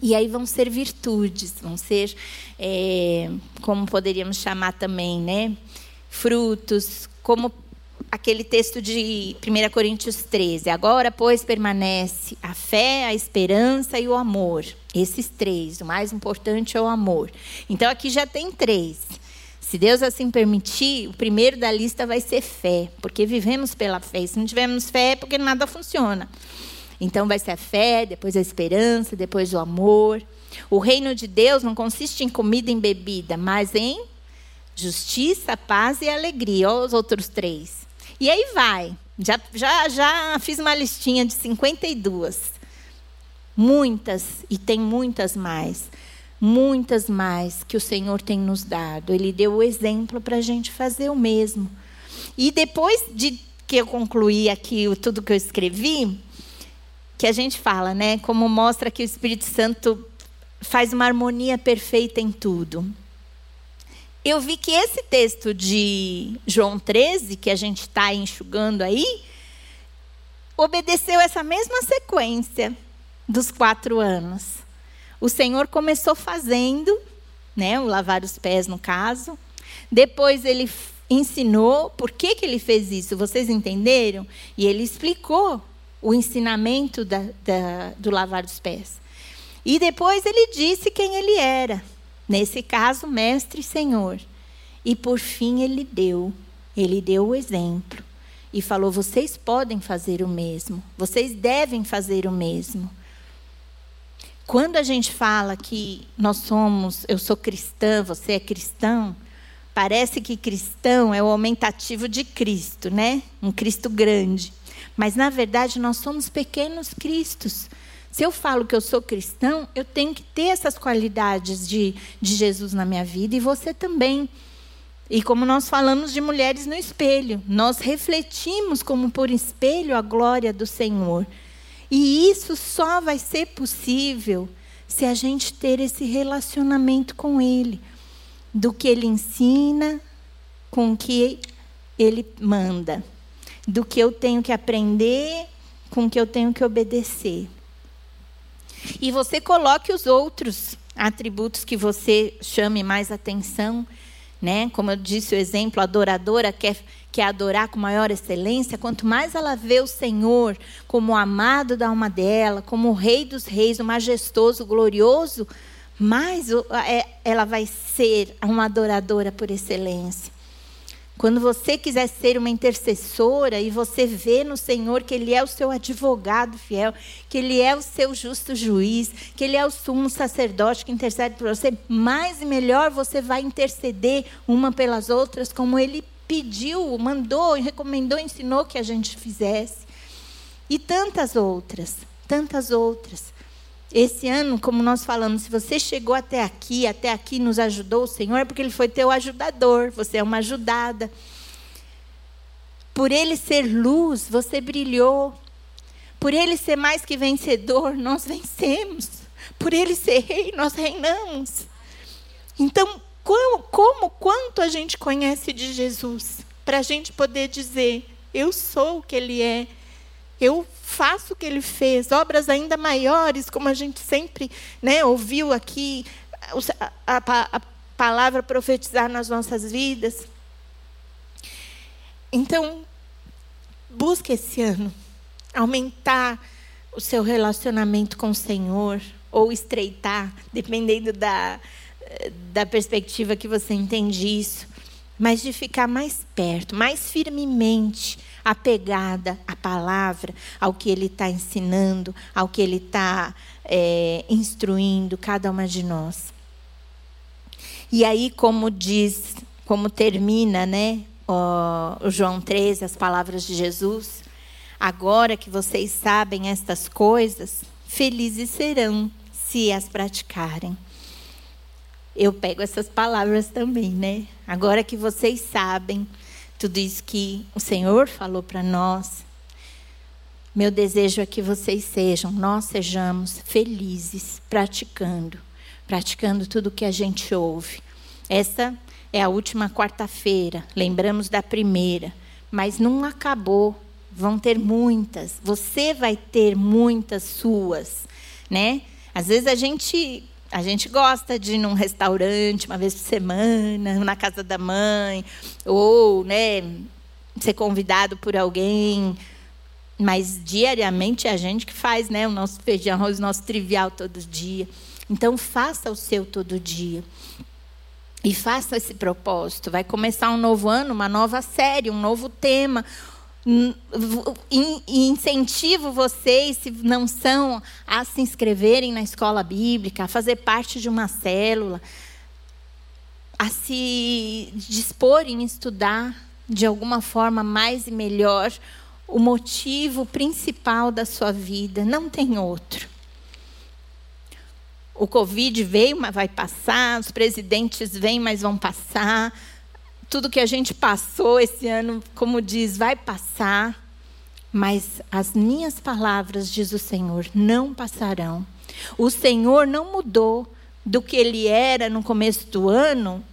E aí vão ser virtudes, vão ser, é, como poderíamos chamar também, né? Frutos, como aquele texto de 1 Coríntios 13. Agora, pois, permanece a fé, a esperança e o amor. Esses três. O mais importante é o amor. Então, aqui já tem três. Se Deus assim permitir, o primeiro da lista vai ser fé, porque vivemos pela fé. Se não tivermos fé, é porque nada funciona. Então, vai ser a fé, depois a esperança, depois o amor. O reino de Deus não consiste em comida e bebida, mas em justiça, paz e alegria. Olha os outros três. E aí vai. Já, já, já fiz uma listinha de 52. Muitas, e tem muitas mais. Muitas mais que o Senhor tem nos dado. Ele deu o exemplo para a gente fazer o mesmo. E depois de que eu concluí aqui tudo que eu escrevi, que a gente fala, né? Como mostra que o Espírito Santo faz uma harmonia perfeita em tudo eu vi que esse texto de João 13, que a gente está enxugando aí, obedeceu essa mesma sequência dos quatro anos. O Senhor começou fazendo, né, o lavar os pés no caso. Depois ele ensinou por que, que ele fez isso. Vocês entenderam? E ele explicou o ensinamento da, da, do lavar os pés. E depois ele disse quem ele era. Nesse caso, mestre e senhor. E por fim ele deu, ele deu o exemplo e falou: vocês podem fazer o mesmo, vocês devem fazer o mesmo. Quando a gente fala que nós somos, eu sou cristã, você é cristão, parece que cristão é o aumentativo de Cristo, né? Um Cristo grande. Mas na verdade nós somos pequenos cristos. Se eu falo que eu sou cristão, eu tenho que ter essas qualidades de, de Jesus na minha vida e você também. E como nós falamos de mulheres no espelho, nós refletimos como por espelho a glória do Senhor. E isso só vai ser possível se a gente ter esse relacionamento com Ele, do que Ele ensina, com o que Ele manda, do que eu tenho que aprender, com o que eu tenho que obedecer. E você coloque os outros atributos que você chame mais atenção, né? Como eu disse o exemplo, a adoradora quer, quer adorar com maior excelência, quanto mais ela vê o Senhor como o amado da alma dela, como o rei dos reis, o majestoso, o glorioso, mais é, ela vai ser uma adoradora por excelência. Quando você quiser ser uma intercessora e você vê no Senhor que Ele é o seu advogado fiel, que Ele é o seu justo juiz, que Ele é o sumo sacerdote que intercede por você, mais e melhor você vai interceder uma pelas outras, como Ele pediu, mandou, recomendou, ensinou que a gente fizesse. E tantas outras, tantas outras. Esse ano, como nós falamos, se você chegou até aqui, até aqui nos ajudou o Senhor, é porque Ele foi teu ajudador, você é uma ajudada. Por Ele ser luz, você brilhou. Por Ele ser mais que vencedor, nós vencemos. Por Ele ser rei, nós reinamos. Então, como, como quanto a gente conhece de Jesus? Para a gente poder dizer, eu sou o que Ele é, eu faço o que ele fez, obras ainda maiores, como a gente sempre né, ouviu aqui, a, a, a palavra profetizar nas nossas vidas. Então, busque esse ano aumentar o seu relacionamento com o Senhor, ou estreitar, dependendo da, da perspectiva que você entende isso, mas de ficar mais perto, mais firmemente apegada à palavra, ao que ele está ensinando, ao que ele está é, instruindo cada uma de nós. E aí, como diz, como termina, né, o João 13, as palavras de Jesus, agora que vocês sabem estas coisas, felizes serão se as praticarem. Eu pego essas palavras também, né? Agora que vocês sabem isso que o Senhor falou para nós, meu desejo é que vocês sejam, nós sejamos felizes praticando, praticando tudo que a gente ouve. Essa é a última quarta-feira, lembramos da primeira, mas não acabou. Vão ter muitas, você vai ter muitas suas, né? Às vezes a gente a gente gosta de ir num restaurante uma vez por semana, na casa da mãe, ou, né, ser convidado por alguém, mas diariamente é a gente que faz, né, o nosso feijão, o nosso trivial todo dia. Então faça o seu todo dia. E faça esse propósito. Vai começar um novo ano, uma nova série, um novo tema. Incentivo vocês, se não são, a se inscreverem na escola bíblica, a fazer parte de uma célula, a se disporem a estudar de alguma forma mais e melhor o motivo principal da sua vida. Não tem outro. O Covid veio, mas vai passar. Os presidentes vêm, mas vão passar. Tudo que a gente passou esse ano, como diz, vai passar. Mas as minhas palavras, diz o Senhor, não passarão. O Senhor não mudou do que ele era no começo do ano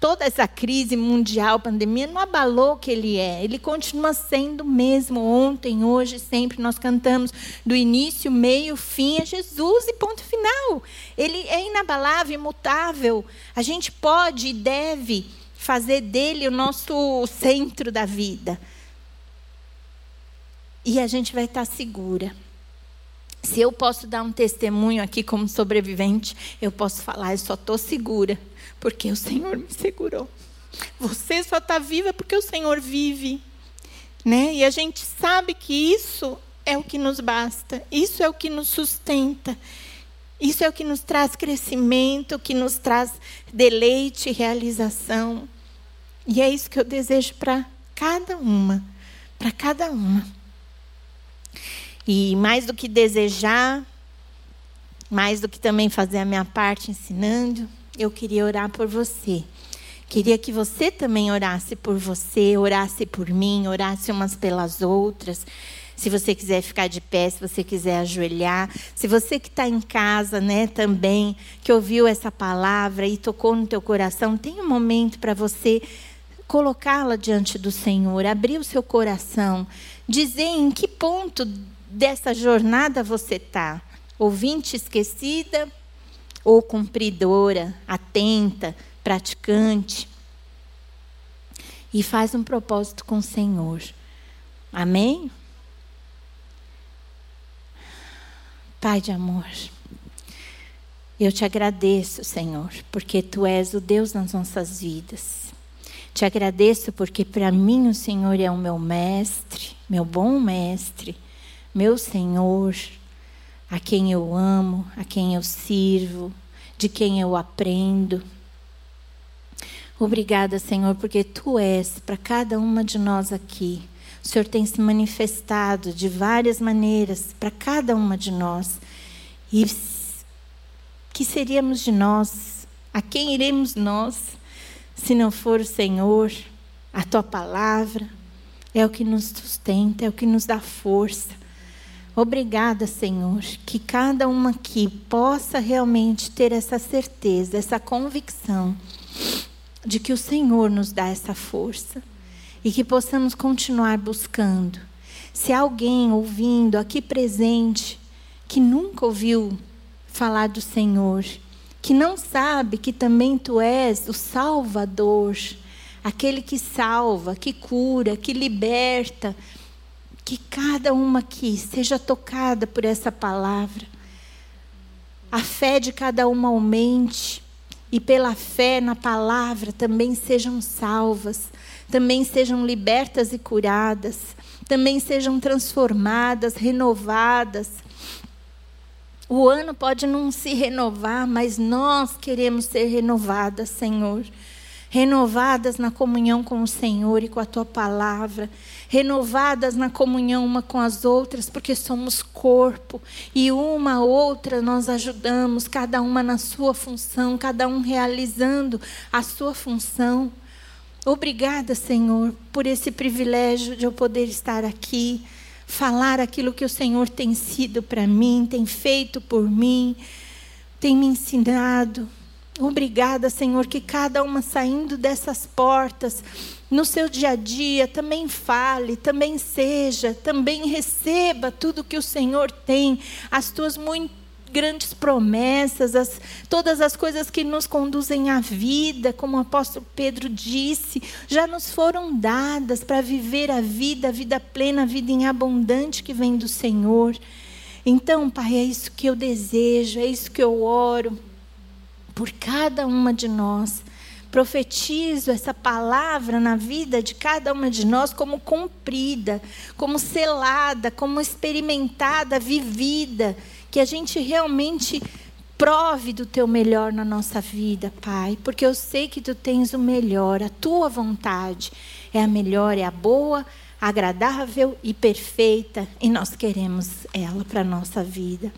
toda essa crise mundial, pandemia, não abalou o que ele é. Ele continua sendo mesmo ontem, hoje, sempre. Nós cantamos do início, meio, fim, é Jesus e ponto final. Ele é inabalável, imutável. A gente pode e deve fazer dele o nosso centro da vida. E a gente vai estar segura. Se eu posso dar um testemunho aqui como sobrevivente, eu posso falar, eu só estou segura porque o Senhor me segurou. Você só está viva porque o Senhor vive. Né? E a gente sabe que isso é o que nos basta, isso é o que nos sustenta, isso é o que nos traz crescimento, que nos traz deleite realização. E é isso que eu desejo para cada uma, para cada uma. E mais do que desejar, mais do que também fazer a minha parte ensinando, eu queria orar por você. Queria que você também orasse por você, orasse por mim, orasse umas pelas outras. Se você quiser ficar de pé, se você quiser ajoelhar, se você que está em casa, né, também que ouviu essa palavra e tocou no teu coração, tem um momento para você colocá-la diante do Senhor, abrir o seu coração, dizer em que ponto dessa jornada você está. Ouvinte esquecida, ou cumpridora, atenta, praticante. E faz um propósito com o Senhor. Amém? Pai de amor, eu te agradeço, Senhor, porque tu és o Deus nas nossas vidas. Te agradeço porque para mim o Senhor é o meu mestre, meu bom mestre, meu Senhor a quem eu amo, a quem eu sirvo, de quem eu aprendo. Obrigada, Senhor, porque tu és para cada uma de nós aqui. O Senhor tem se manifestado de várias maneiras para cada uma de nós. E que seríamos de nós? A quem iremos nós se não for o Senhor, a tua palavra? É o que nos sustenta, é o que nos dá força. Obrigada, Senhor, que cada uma aqui possa realmente ter essa certeza, essa convicção de que o Senhor nos dá essa força e que possamos continuar buscando. Se alguém ouvindo aqui presente que nunca ouviu falar do Senhor, que não sabe que também tu és o Salvador, aquele que salva, que cura, que liberta, que cada uma aqui seja tocada por essa palavra. A fé de cada uma aumente e pela fé na palavra também sejam salvas, também sejam libertas e curadas, também sejam transformadas, renovadas. O ano pode não se renovar, mas nós queremos ser renovadas, Senhor renovadas na comunhão com o Senhor e com a tua palavra, renovadas na comunhão uma com as outras, porque somos corpo e uma a outra nós ajudamos, cada uma na sua função, cada um realizando a sua função. Obrigada, Senhor, por esse privilégio de eu poder estar aqui, falar aquilo que o Senhor tem sido para mim, tem feito por mim, tem me ensinado. Obrigada, Senhor, que cada uma saindo dessas portas, no seu dia a dia, também fale, também seja, também receba tudo que o Senhor tem, as tuas muito grandes promessas, as, todas as coisas que nos conduzem à vida, como o apóstolo Pedro disse, já nos foram dadas para viver a vida, a vida plena, a vida em abundante que vem do Senhor. Então, Pai, é isso que eu desejo, é isso que eu oro por cada uma de nós. Profetizo essa palavra na vida de cada uma de nós como cumprida, como selada, como experimentada, vivida que a gente realmente prove do teu melhor na nossa vida, Pai, porque eu sei que tu tens o melhor, a tua vontade é a melhor, é a boa, agradável e perfeita, e nós queremos ela para a nossa vida.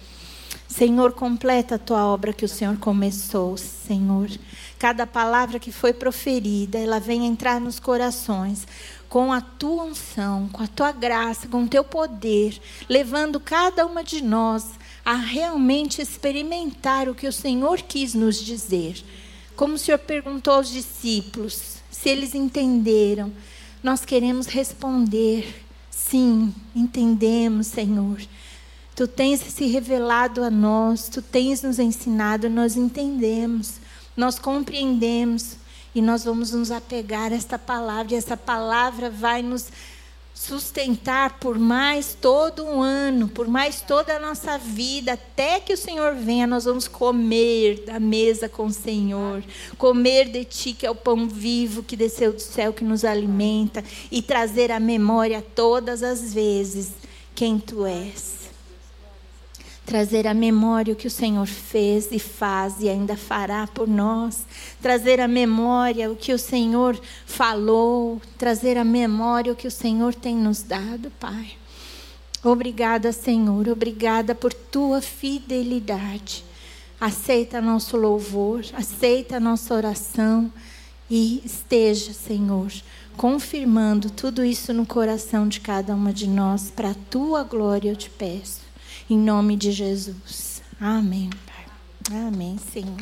Senhor, completa a tua obra que o Senhor começou, Senhor. Cada palavra que foi proferida, ela vem entrar nos corações com a tua unção, com a tua graça, com o teu poder, levando cada uma de nós a realmente experimentar o que o Senhor quis nos dizer. Como o Senhor perguntou aos discípulos, se eles entenderam, nós queremos responder: sim, entendemos, Senhor. Tu tens se revelado a nós, tu tens nos ensinado, nós entendemos, nós compreendemos e nós vamos nos apegar a esta palavra, e essa palavra vai nos sustentar por mais todo um ano, por mais toda a nossa vida, até que o Senhor venha, nós vamos comer da mesa com o Senhor, comer de Ti, que é o pão vivo que desceu do céu, que nos alimenta, e trazer à memória todas as vezes quem Tu és trazer à memória o que o Senhor fez e faz e ainda fará por nós, trazer à memória o que o Senhor falou, trazer à memória o que o Senhor tem nos dado, Pai. Obrigada, Senhor, obrigada por tua fidelidade. Aceita nosso louvor, aceita nossa oração e esteja, Senhor, confirmando tudo isso no coração de cada uma de nós, para a tua glória eu te peço. Em nome de Jesus. Amém, Pai. Amém, Senhor.